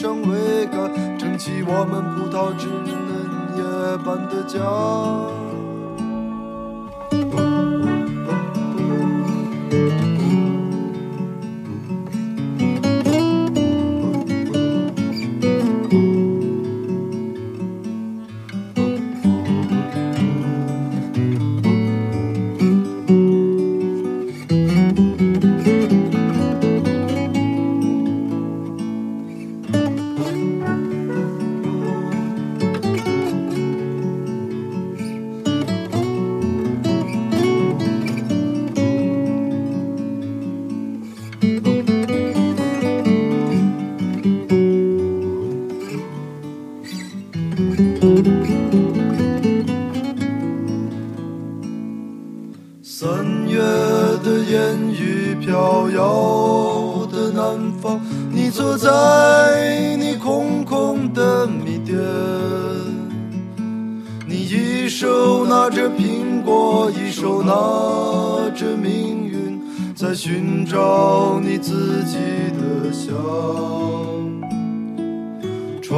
上桅杆，撑起我们葡萄枝嫩叶般的家。三月的烟雨飘摇的南方你坐在你空空的米店你一手拿着苹果一手拿着命运在寻找你自己的香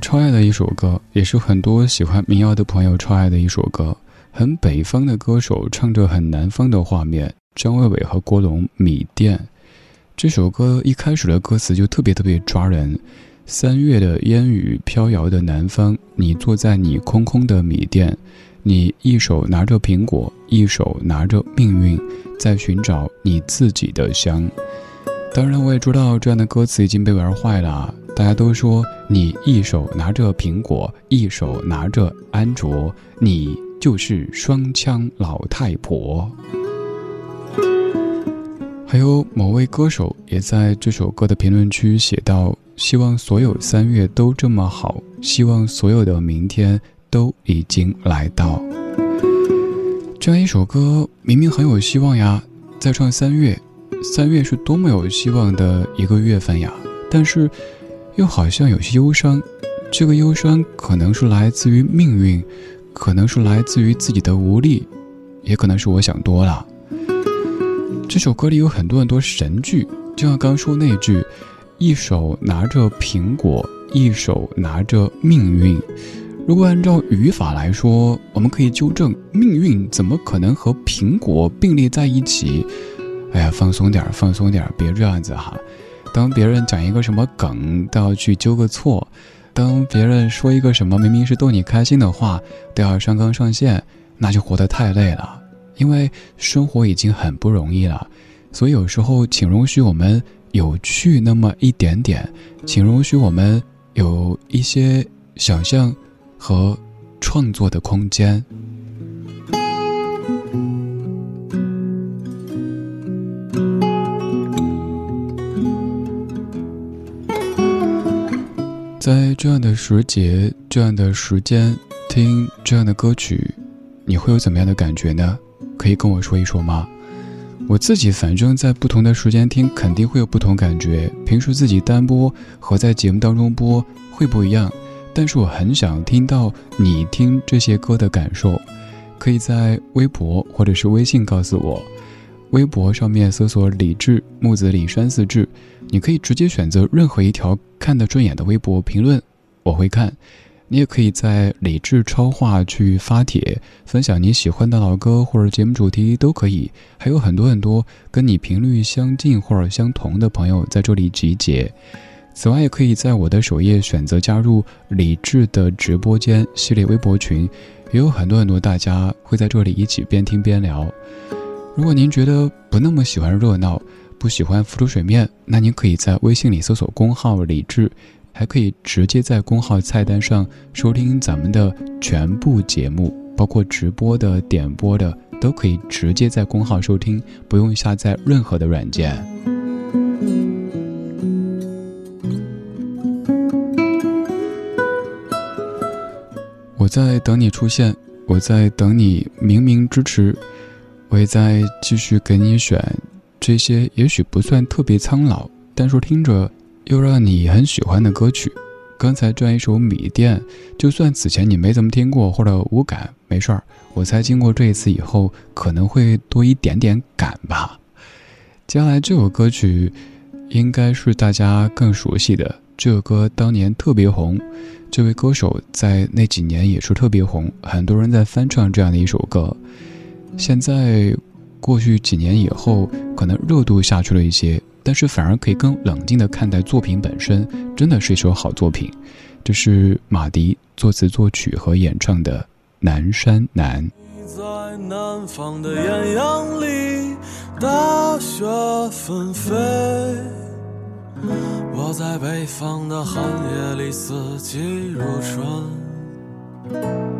超爱的一首歌，也是很多喜欢民谣的朋友超爱的一首歌。很北方的歌手唱着很南方的画面。张伟伟和郭龙《米店》这首歌一开始的歌词就特别特别抓人。三月的烟雨飘摇的南方，你坐在你空空的米店，你一手拿着苹果，一手拿着命运，在寻找你自己的香。当然，我也知道这样的歌词已经被玩坏了。大家都说你一手拿着苹果，一手拿着安卓，你就是双枪老太婆。还有某位歌手也在这首歌的评论区写道：“希望所有三月都这么好，希望所有的明天都已经来到。”这样一首歌明明很有希望呀，在唱三月。三月是多么有希望的一个月份呀，但是又好像有些忧伤。这个忧伤可能是来自于命运，可能是来自于自己的无力，也可能是我想多了。这首歌里有很多很多神句，就像刚说那句：“一手拿着苹果，一手拿着命运。”如果按照语法来说，我们可以纠正：命运怎么可能和苹果并列在一起？哎呀，放松点儿，放松点儿，别这样子哈。当别人讲一个什么梗，都要去纠个错；当别人说一个什么明明是逗你开心的话，都要上纲上线，那就活得太累了。因为生活已经很不容易了，所以有时候请容许我们有趣那么一点点，请容许我们有一些想象和创作的空间。在这样的时节、这样的时间听这样的歌曲，你会有怎么样的感觉呢？可以跟我说一说吗？我自己反正在不同的时间听，肯定会有不同感觉。平时自己单播和在节目当中播会不一样，但是我很想听到你听这些歌的感受。可以在微博或者是微信告诉我。微博上面搜索“李志木子李山四志”，你可以直接选择任何一条看得顺眼的微博评论，我会看。你也可以在李智超话去发帖，分享你喜欢的老歌或者节目主题都可以。还有很多很多跟你频率相近或者相同的朋友在这里集结。此外，也可以在我的首页选择加入李智的直播间系列微博群，也有很多很多大家会在这里一起边听边聊。如果您觉得不那么喜欢热闹，不喜欢浮出水面，那您可以在微信里搜索公号“李智”，还可以直接在公号菜单上收听咱们的全部节目，包括直播的、点播的，都可以直接在公号收听，不用下载任何的软件。我在等你出现，我在等你明明支持。我也在继续给你选这些，也许不算特别苍老，但是听着又让你很喜欢的歌曲。刚才这样一首《米店》，就算此前你没怎么听过或者无感，没事儿。我猜经过这一次以后，可能会多一点点感吧。接下来这首歌曲，应该是大家更熟悉的。这首歌当年特别红，这位歌手在那几年也是特别红，很多人在翻唱这样的一首歌。现在，过去几年以后，可能热度下去了一些，但是反而可以更冷静地看待作品本身，真的是一首好作品。这是马迪作词作曲和演唱的《南山南》。在南方的艳阳里，大雪纷飞；我在北方的寒夜里，四季如春。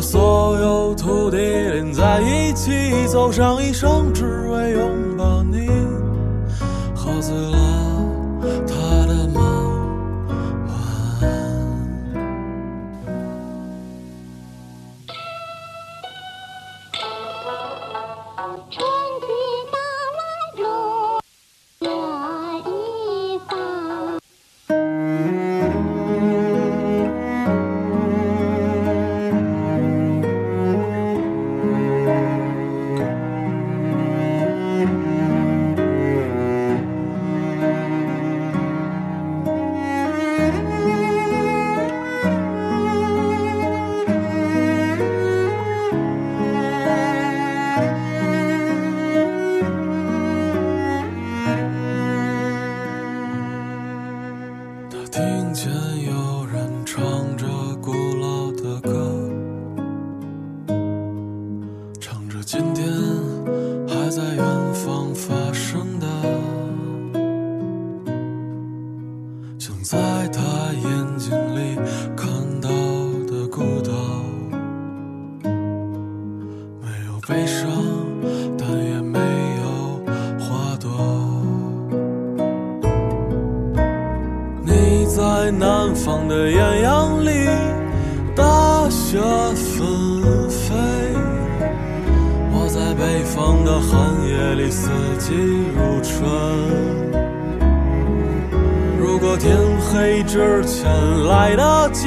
所有土地连在一起，走上一生，只为拥四季如春。如果天黑之前来得及，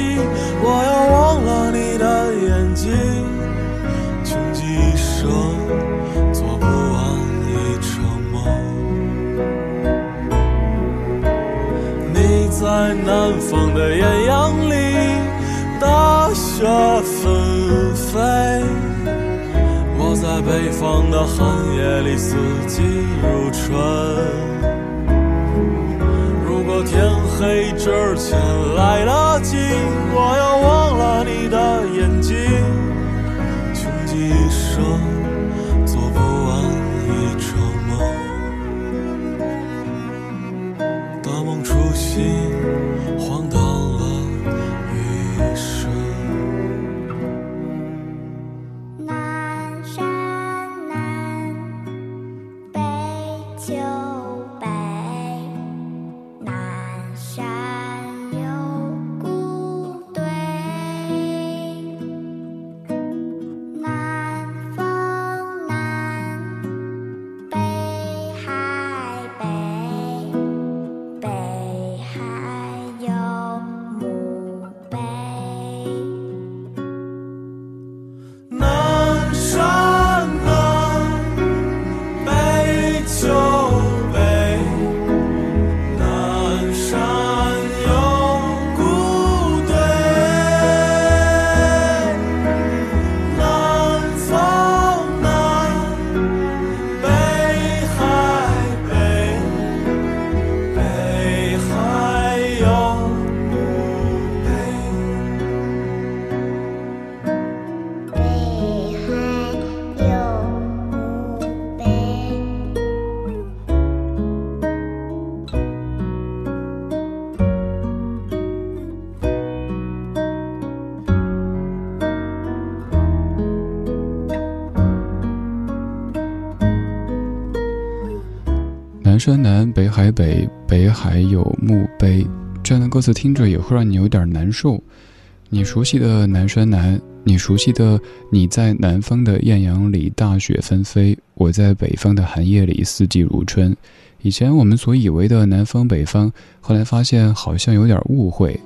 我要忘了你的眼睛，穷极一生做不完一场梦。你在南方的艳阳里，大雪纷飞；在北方的寒夜里，四季如春。如果天黑之前来得及，我要忘了你的眼睛，穷极一生做不完一场梦。大梦初醒，还有墓碑。这样的歌词听着也会让你有点难受。你熟悉的南山南，你熟悉的你在南方的艳阳里大雪纷飞，我在北方的寒夜里四季如春。以前我们所以为的南方北方，后来发现好像有点误会。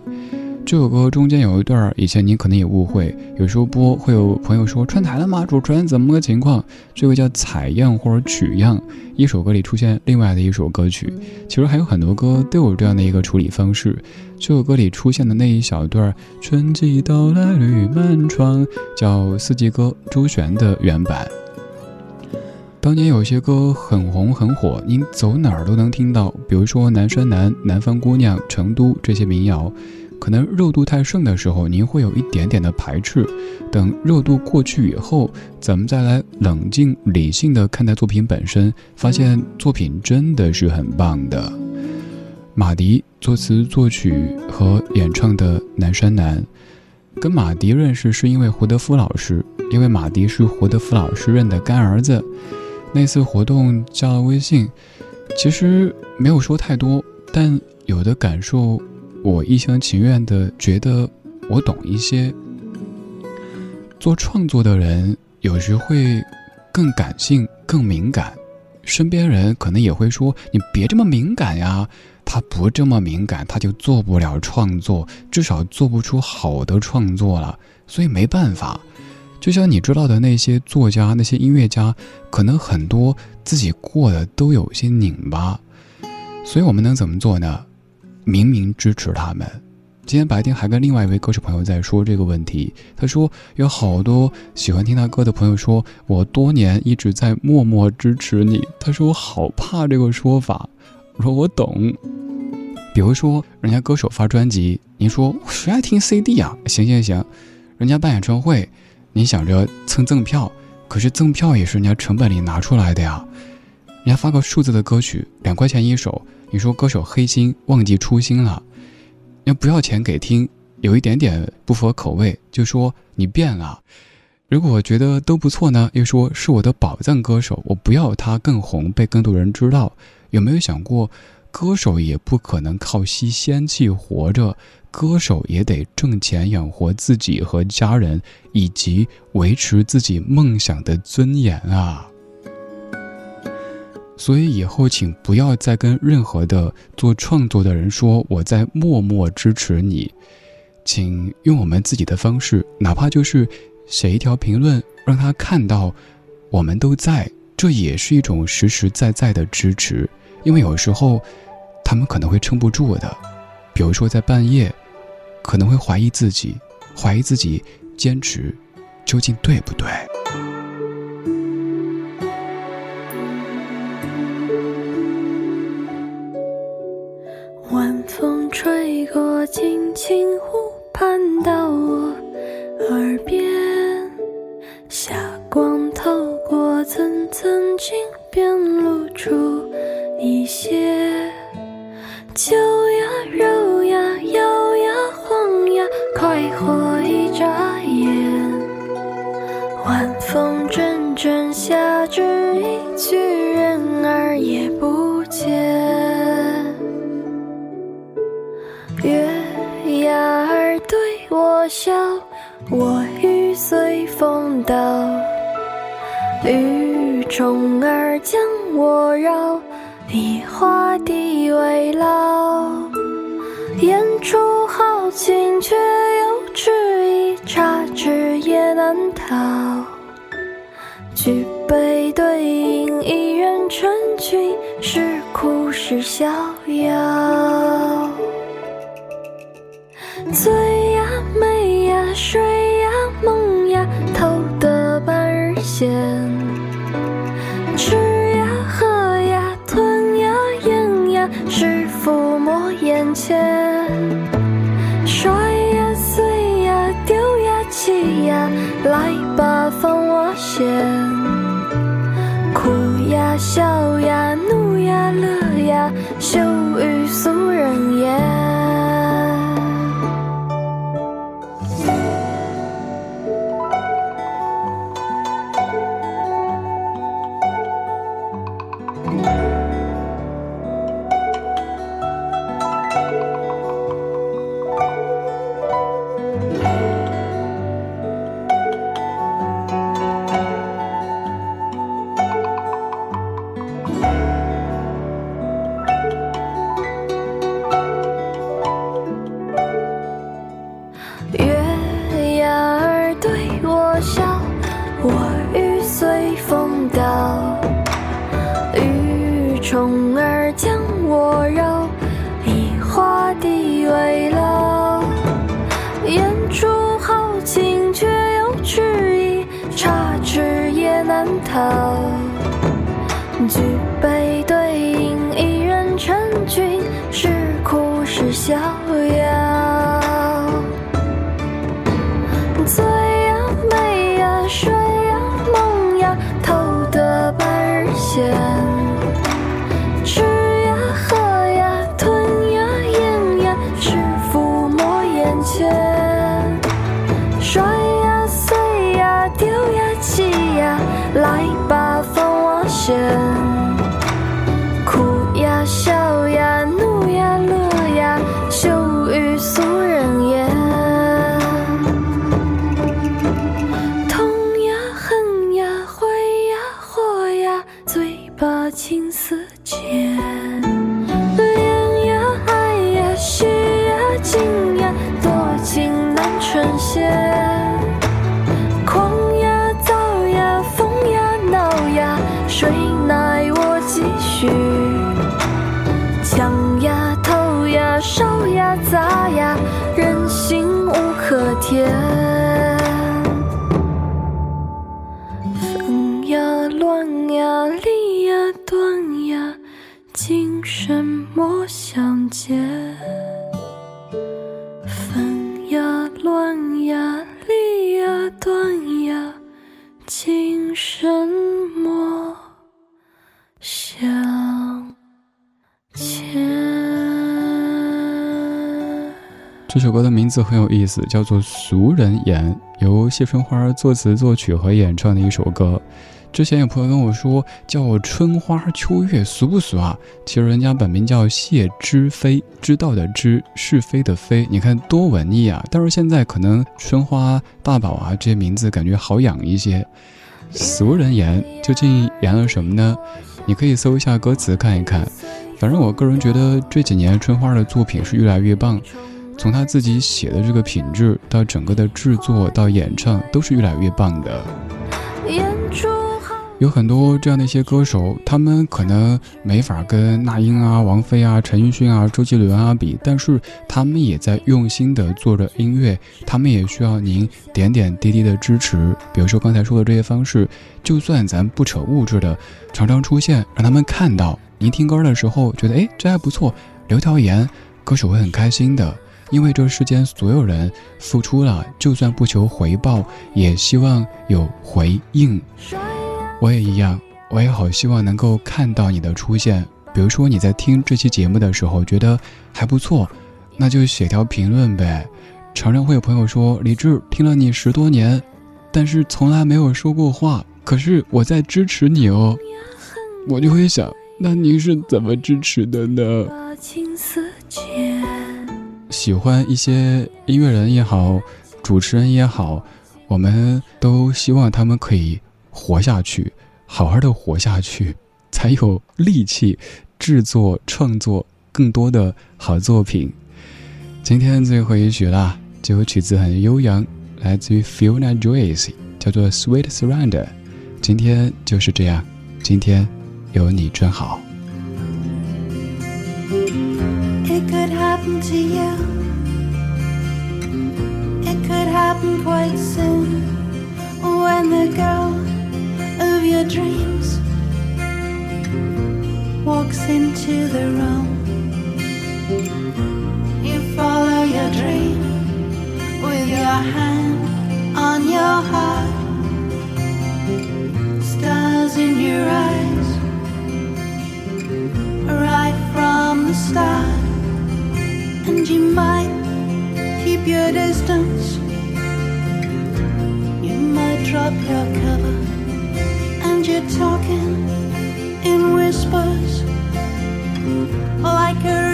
这首歌中间有一段儿，以前你可能也误会，有时候播会有朋友说串台了吗？主持人怎么个情况？这个叫采样或者取样，一首歌里出现另外的一首歌曲。其实还有很多歌都有这样的一个处理方式。这首歌里出现的那一小段儿“春季到来绿满窗”，叫《四季歌》周璇的原版。当年有些歌很红很火，您走哪儿都能听到，比如说《南山南》《南方姑娘》《成都》这些民谣。可能热度太盛的时候，您会有一点点的排斥。等热度过去以后，咱们再来冷静理性的看待作品本身，发现作品真的是很棒的。马迪作词作曲和演唱的《南山南》，跟马迪认识是因为胡德夫老师，因为马迪是胡德夫老师认的干儿子。那次活动加了微信，其实没有说太多，但有的感受。我一厢情愿的觉得我懂一些。做创作的人有时会更感性、更敏感，身边人可能也会说：“你别这么敏感呀。”他不这么敏感，他就做不了创作，至少做不出好的创作了。所以没办法。就像你知道的那些作家、那些音乐家，可能很多自己过得都有些拧巴。所以我们能怎么做呢？明明支持他们，今天白天还跟另外一位歌手朋友在说这个问题。他说有好多喜欢听他歌的朋友说，我多年一直在默默支持你。他说我好怕这个说法。我说我懂。比如说人家歌手发专辑，您说谁爱听 CD 啊？行行行，人家办演唱会，您想着蹭赠票，可是赠票也是人家成本里拿出来的呀。人家发个数字的歌曲，两块钱一首。你说歌手黑心忘记初心了，要不要钱给听，有一点点不符合口味，就说你变了。如果觉得都不错呢，又说是我的宝藏歌手，我不要他更红，被更多人知道。有没有想过，歌手也不可能靠吸仙气活着，歌手也得挣钱养活自己和家人，以及维持自己梦想的尊严啊。所以以后请不要再跟任何的做创作的人说我在默默支持你，请用我们自己的方式，哪怕就是写一条评论，让他看到我们都在，这也是一种实实在在的支持。因为有时候他们可能会撑不住的，比如说在半夜，可能会怀疑自己，怀疑自己坚持究竟对不对。吹过青湖畔，到我耳边，霞光透过层层金边，露出一些秋呀、柔呀、摇呀、晃呀，快活一眨眼。晚风阵阵，夏至一去，笑，我欲随风倒，雨中儿将我绕，以花地为牢。言出豪情，却又迟疑，插枝也难逃。举杯对饮，一人成群，是哭是逍遥。醉。睡呀，梦呀，偷得半日闲。吃呀，喝呀，吞呀，咽呀，是抚摸眼前。摔呀，碎呀，丢呀，弃呀，来吧，放我先。哭呀，笑呀，怒难逃，举杯对。名字很有意思，叫做《俗人言》，由谢春花作词作曲和演唱的一首歌。之前有朋友跟我说叫春花秋月俗不俗啊？其实人家本名叫谢知飞，知道的知，是非的非，你看多文艺啊！但是现在可能春花、大宝啊这些名字感觉好养一些。俗人言究竟言了什么呢？你可以搜一下歌词看一看。反正我个人觉得这几年春花的作品是越来越棒。从他自己写的这个品质，到整个的制作，到演唱，都是越来越棒的。有很多这样的一些歌手，他们可能没法跟那英啊、王菲啊、陈奕迅啊、周杰伦啊比，但是他们也在用心的做着音乐，他们也需要您点点滴滴的支持。比如说刚才说的这些方式，就算咱不扯物质的，常常出现，让他们看到您听歌的时候觉得，哎，这还不错，留条言，歌手会很开心的。因为这世间所有人付出了，就算不求回报，也希望有回应。我也一样，我也好希望能够看到你的出现。比如说你在听这期节目的时候觉得还不错，那就写条评论呗。常常会有朋友说：“李志听了你十多年，但是从来没有说过话，可是我在支持你哦。”我就会想，那您是怎么支持的呢？喜欢一些音乐人也好，主持人也好，我们都希望他们可以活下去，好好的活下去，才有力气制作、创作更多的好作品。今天最后一曲啦，这首曲子很悠扬，来自于 Fiona Joyce，叫做《Sweet Surrender》。今天就是这样，今天有你真好。Happen to you. It could happen quite soon when the girl of your dreams walks into the room. You follow your dream with your hand on your heart, stars in your eyes right from the start. And you might keep your distance. You might drop your cover. And you're talking in whispers like a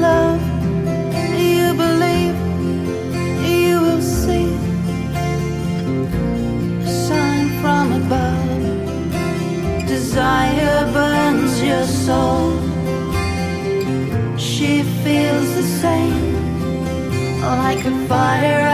love. You believe you will see a sign from above? Desire burns your soul. She feels the same like a fire.